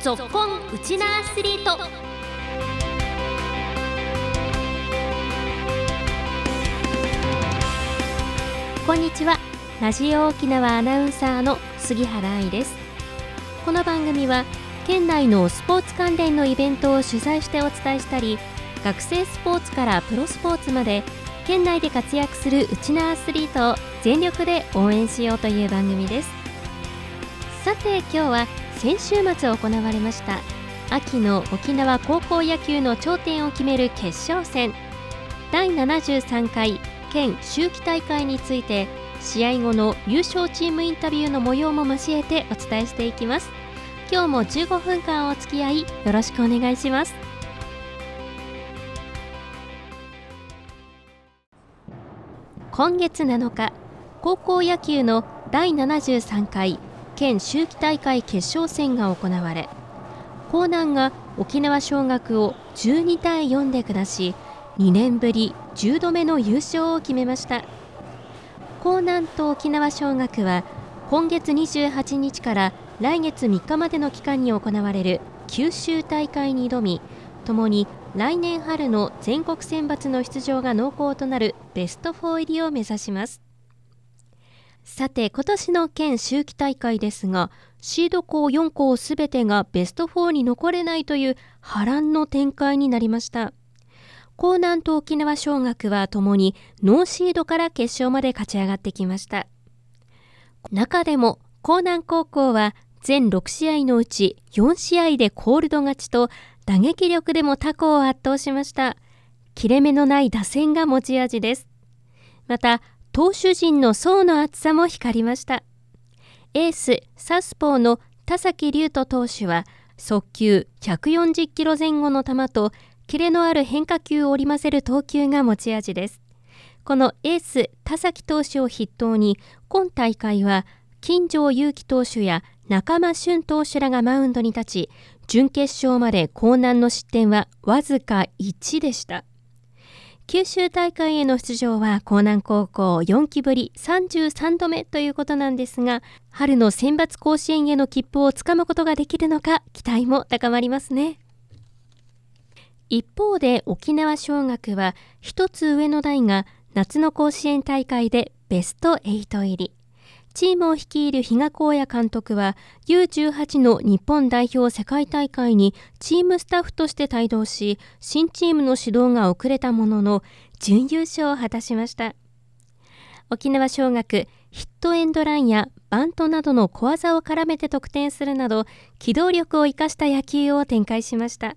ぞっこんウチナアスリート。こんにちは。ラジオ沖縄アナウンサーの杉原愛です。この番組は県内のスポーツ関連のイベントを取材してお伝えしたり学生スポーツからプロスポーツまで県内で活躍するうちなアスリートを全力で応援しようという番組です。さて今日は先週末行われました秋の沖縄高校野球の頂点を決める決勝戦。第73回県秋季大会について試合後の優勝チームインタビューの模様も交えてお伝えしていきます。今日も15分間お付き合いよろしくお願いします。今月7日高校野球の第73回県秋季大会決勝戦が行われ江南が沖縄尚学を12対4で下し2年ぶり10度目の優勝を決めました。江南と沖縄尚学は今月28日から来月3日までの期間に行われる九州大会に挑みともに来年春の全国選抜の出場が濃厚となるベスト4入りを目指します。さて今年の県秋季大会ですがシード校4校すべてがベスト4に残れないという波乱の展開になりました。江南と沖縄尚学はともにノーシードから決勝まで勝ち上がってきました。中でも江南高校は全6試合のうち4試合でコールド勝ちと打撃力でも他校を圧倒しました。切れ目のない打線が持ち味です。また投手陣の層の厚さも光りました。エースサスポーの田崎龍斗投手は速球140キロ前後の球とキレのある変化球を織り交ぜる投球が持ち味です。このエース田崎投手を筆頭に今大会は金城裕樹投手や中間俊投手らがマウンドに立ち準決勝まで高南の失点はわずか1でした。九州大会への出場は江南高校4期ぶり33度目ということなんですが春の選抜甲子園への切符をつかむことができるのか期待も高まりますね。一方で沖縄尚学は1つ上の台が夏の甲子園大会でベスト8入り。チームを率いる比嘉公也監督は U18 の日本代表世界大会にチームスタッフとして帯同し新チームの指導が遅れたものの準優勝を果たしました。沖縄尚学ヒットエンドランやバントなどの小技を絡めて得点するなど機動力を生かした野球を展開しました。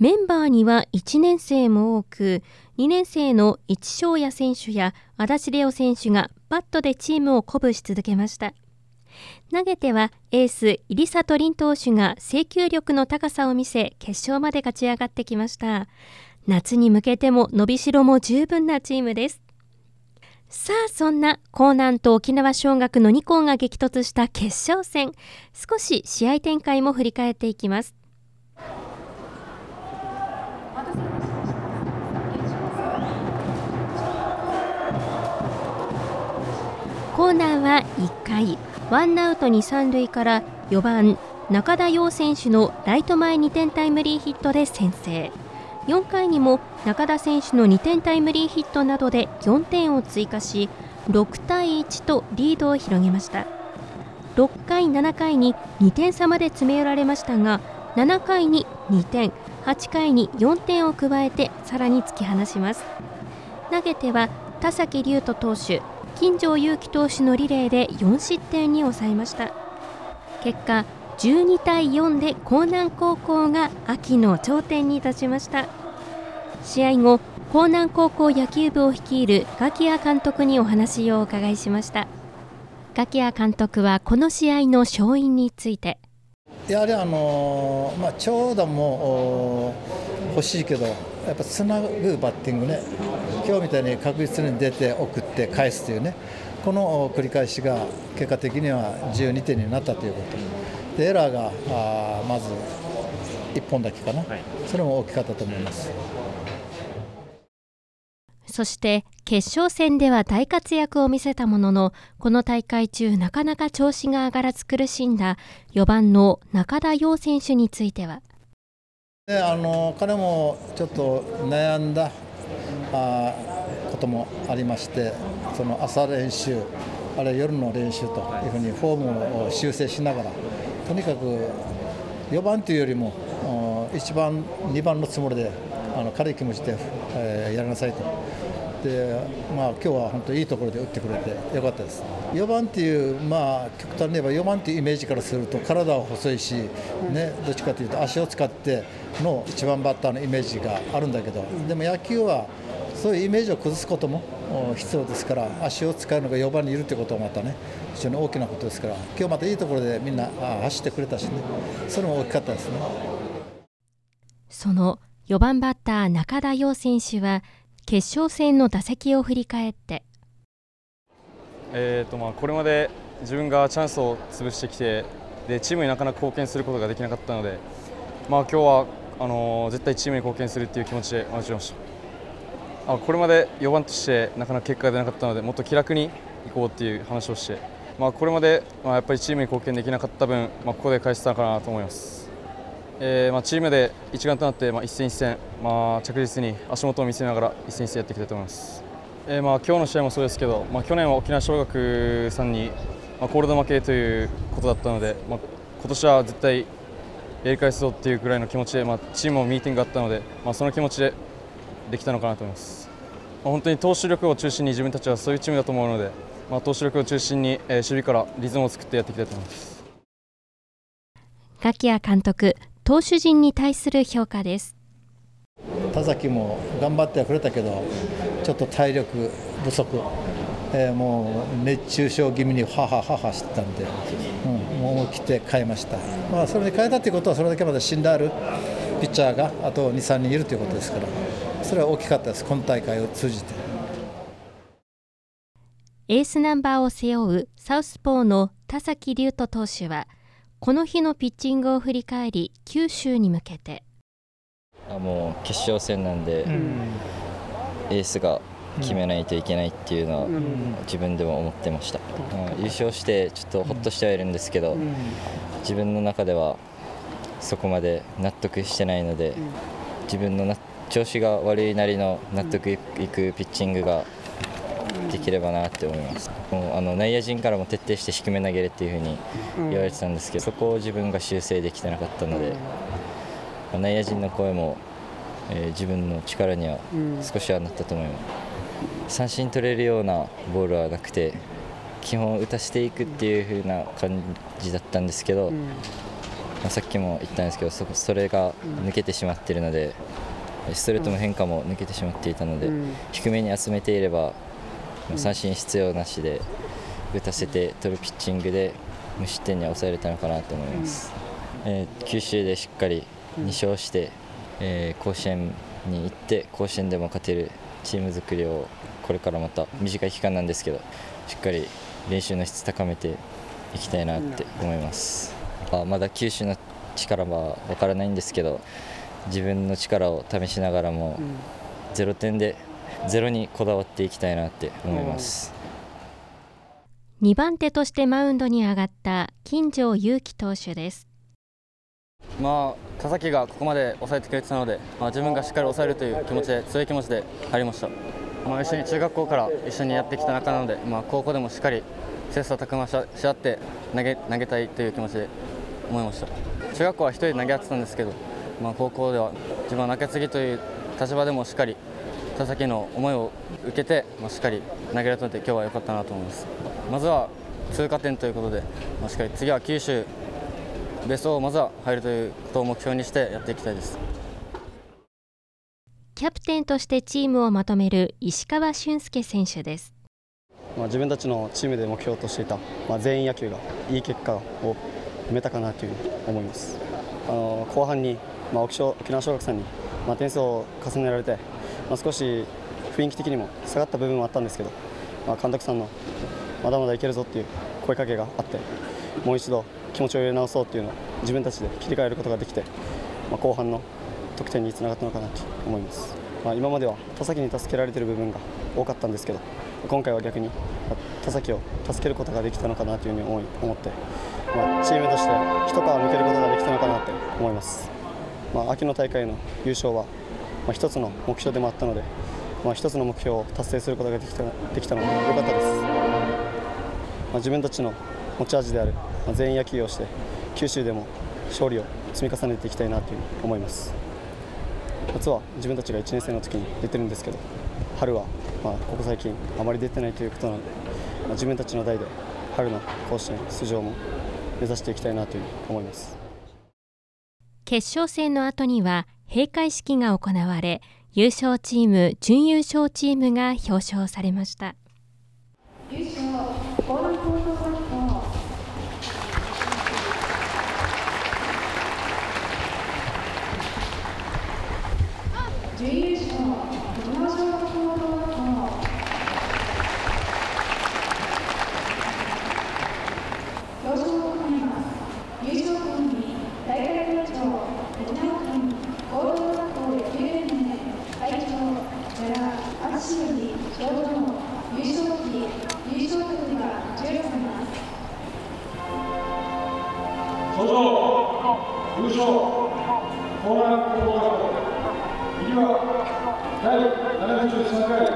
メンバーには1年生も多く2年生の市翔也選手や足立レオ選手がバットでチームを鼓舞し続けました。投げてはエース入里凛投手が制球力の高さを見せ決勝まで勝ち上がってきました。夏に向けても伸びしろも十分なチームです。さあそんな江南と沖縄尚学の2校が激突した決勝戦。少し試合展開も振り返っていきます。コーナーは1回。ワンアウト2、3塁から4番中田陽選手のライト前2点タイムリーヒットで先制。4回にも中田選手の2点タイムリーヒットなどで4点を追加し6対1とリードを広げました。6回、7回に2点差まで詰め寄られましたが7回に2点8回に4点を加えてさらに突き放します。投げては田崎龍斗投手金城裕樹投手のリレーで4失点に抑えました。結果12対4で江南高校が秋の頂点に立ちました。試合後江南高校野球部を率いるガキヤ監督にお話をお伺いしました。ガキヤ監督はこの試合の勝因について。やはりあの、まあ、長打も欲しいけどやっぱつなぐバッティングね今日みたいに確実に出て送って返すというねこの繰り返しが結果的には12点になったということ。でエラーがあまず1本だけかな、はい、それも大きかったと思います。そして決勝戦では大活躍を見せたもののこの大会中なかなか調子が上がらず苦しんだ4番の中田陽選手についてはであの彼もちょっと悩んだあこともありましてその朝練習あるいは夜の練習というふうにフォームを修正しながらとにかく4番というよりも1番、2番のつもりであの軽い気持ちで、えー、やりなさいと。でまあ、今日は本当いいところで打ってくれてよかったです。4番っていう、まあ、極端に言えば4番っていうイメージからすると体は細いし、ね、どっちかというと足を使っての1番バッターのイメージがあるんだけどでも野球はそういうイメージを崩すことも必要ですから足を使うのが4番にいるということはまたね非常に大きなことですから今日またいいところでみんな走ってくれたしねそれも大きかったですね。その4番バッター中田陽選手は決勝戦の打席を振り返って、えーとまあ、これまで自分がチャンスを潰してきてでチームになかなか貢献することができなかったので、まあ、今日はあのー、絶対チームに貢献するという気持ちで待ちましたあこれまで4番としてなかなか結果が出なかったのでもっと気楽にいこうという話をして、まあ、これまで、まあ、やっぱりチームに貢献できなかった分、まあ、ここで返せたのかなと思います。えーまあ、チームで一丸となって、まあ、一戦一戦、まあ、着実に足元を見せながら一戦一戦やっていきたいと思います、えーまあ、今日の試合もそうですけど、まあ、去年は沖縄尚学さんに、まあ、コールド負けということだったので、まあ、今年は絶対やり返すぞっていうぐらいの気持ちで、まあ、チームもミーティングがあったので、まあ、その気持ちでできたのかなと思います、まあ、本当に投手力を中心に自分たちはそういうチームだと思うので、まあ、投手力を中心に、えー、守備からリズムを作ってやっていきたいと思います。柿谷監督投手陣に対する評価です。田崎も頑張ってはくれたけどちょっと体力不足、えー、もう熱中症気味にははははしてたんで、うん、もう思い切って変えました、まあ、それで変えたということはそれだけまだ信頼ある。ピッチャーがあと2、3人いるということですから。それは大きかったです。今大会を通じて。エースナンバーを背負うサウスポーの田崎龍斗投手はこの日のピッチングを振り返り九州に向けて。あもう決勝戦なんで、うん、エースが決めないといけないっていうのは自分でも思ってました、うん、優勝してちょっとほっとしてはいるんですけど、自分の中ではそこまで納得してないので自分の調子が悪いなりの納得いくピッチングができればなって思います。もうあの内野陣からも徹底して低め投げるっていうふうに言われてたんですけど、そこを自分が修正できてなかったので、内野陣の声も、えー、自分の力には少しはなったと思います、三振取れるようなボールはなくて基本打たせていくっていう風な感じだったんですけど、まあ、さっきも言ったんですけどそそれが抜けてしまっているのでストレートの変化も抜けてしまっていたので、低めに集めていれば三振必要なしで打たせて取るピッチングで無失点に抑えれたのかなと思います、えー、九州でしっかり2勝して、えー、甲子園に行って甲子園でも勝てるチーム作りをこれからまた短い期間なんですけどしっかり練習の質高めていきたいなって思います、あまだ九州の力は分からないんですけど自分の力を試しながらも0点でゼロにこだわっていきたいなって思います。2番手としてマウンドに上がった金城勇樹投手です。まあ、田崎がここまで抑えてくれてたので、まあ、自分がしっかり抑えるという気持ちで強い気持ちで入りました、まあ、一緒に中学校から一緒にやってきた仲なので、まあ、高校でもしっかり切磋琢磨し合って投げ投げたいという気持ちで思いました。中学校は1人で投げ合ってたんですけど、まあ、高校では自分は中継ぎという立場でもしっかり田崎の思いを受けて、まあ、しっかり投げられたので今日は良かったなと思います。まずは通過点ということで、まあ、しっかり次は九州ベストをまずは入るということを目標にしてやっていきたいです。キャプテンとしてチームをまとめる石川俊介選手です。まあ、自分たちのチームで目標としていた、まあ、全員野球がいい結果を埋めたかなというふうに思います。あの後半に、まあ、沖縄尚学さんに、まあ、点数を重ねられてまあ、少し雰囲気的にも下がった部分はあったんですけど、まあ、監督さんのまだまだいけるぞっていう声かけがあってもう一度気持ちを入れ直そうっていうのを自分たちで切り替えることができて、まあ、後半の得点につながったのかなと思います。まあ、今までは田崎に助けられている部分が多かったんですけど今回は逆に田崎を助けることができたのかなというふうに思い思って、まあ、チームとして一皮むけることができたのかなって思います、まあ、秋の大会の優勝は、まあ、一つの目標でもあったので、まあ、一つの目標を達成することができたできたので良かったです、まあ、自分たちの持ち味である、まあ、全員野球をして九州でも勝利を積み重ねていきたいなというふうに思います。夏は自分たちが1年生の時に出てるんですけど春はまあここ最近あまり出てないということなので、まあ、自分たちの代で春の甲子園出場も目指していきたいなというふうに思います。決勝戦の後には閉会式が行われ優勝チーム準優勝チームが表彰されました優勝準優勝沖縄小学校高校表彰を行います優勝校に大会会長沖縄県高等学校野球連盟会長寺淳より表彰優勝旗優勝曲が授与されます優勝高南高等学校次は第73回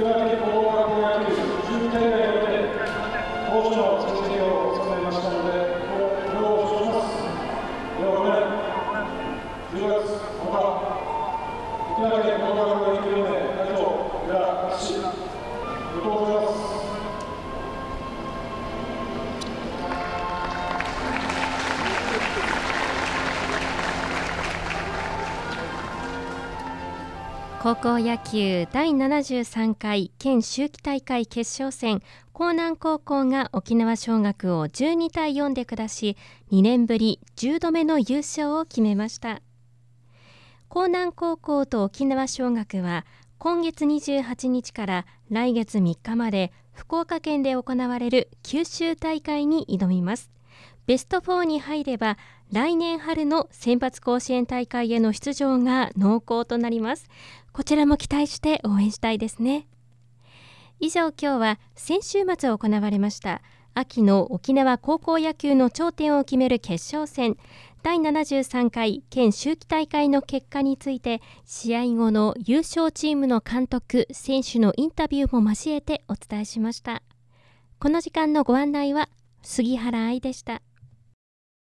岩手高等学校野球準大会において当初の成績を収めましたのでご了承しますでは本年10月5日沖縄県高等学校野球連盟会長寺淳おめでとうございます高校野球第73回県秋季大会決勝戦江南高校が沖縄尚学を12対4で下し2年ぶり10度目の優勝を決めました。江南高校と沖縄尚学は今月28日から来月3日まで福岡県で行われる九州大会に挑みます。ベスト4に入れば来年春の選抜甲子園大会への出場が濃厚となります。こちらも期待して応援したいですね。以上今日は先週末行われました秋の沖縄高校野球の頂点を決める決勝戦第73回県秋季大会の結果について試合後の優勝チームの監督選手のインタビューも交えてお伝えしました。この時間のご案内は杉原愛でした。